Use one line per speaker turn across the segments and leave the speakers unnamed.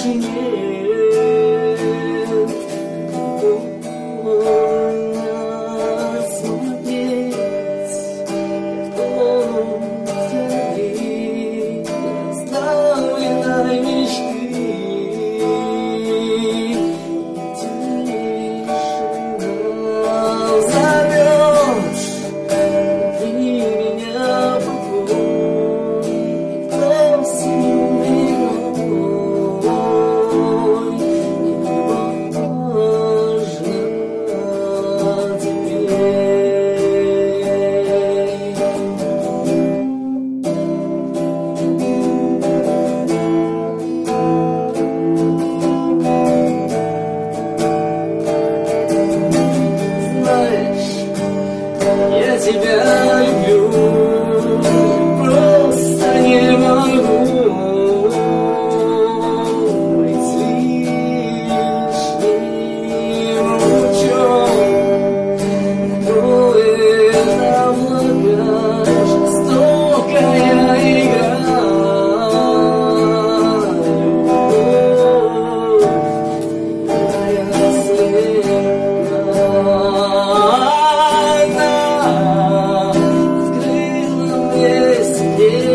watching you. Я тебя люблю. Yeah.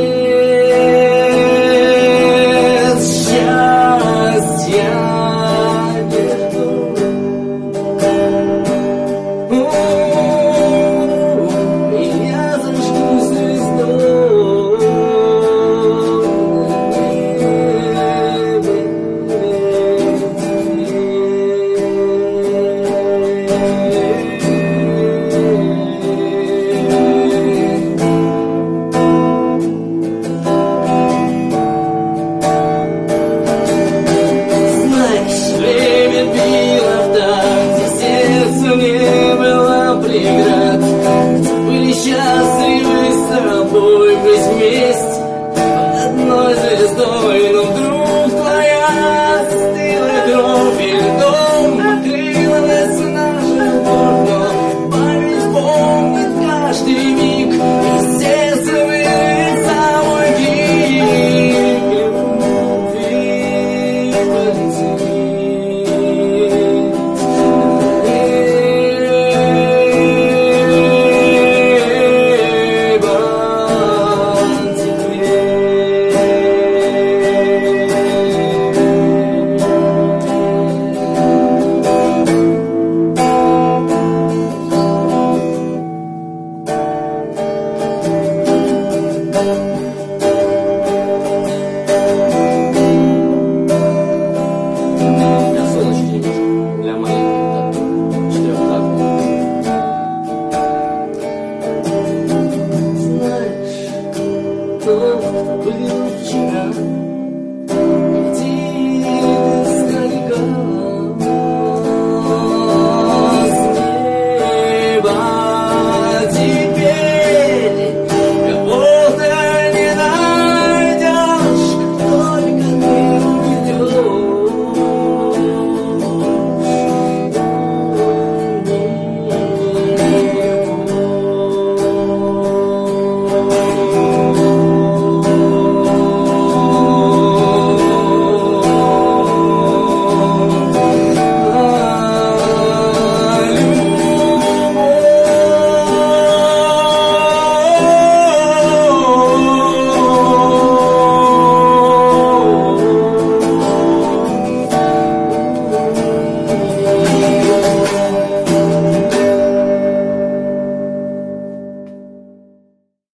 быть вместе одной звездой, но вдруг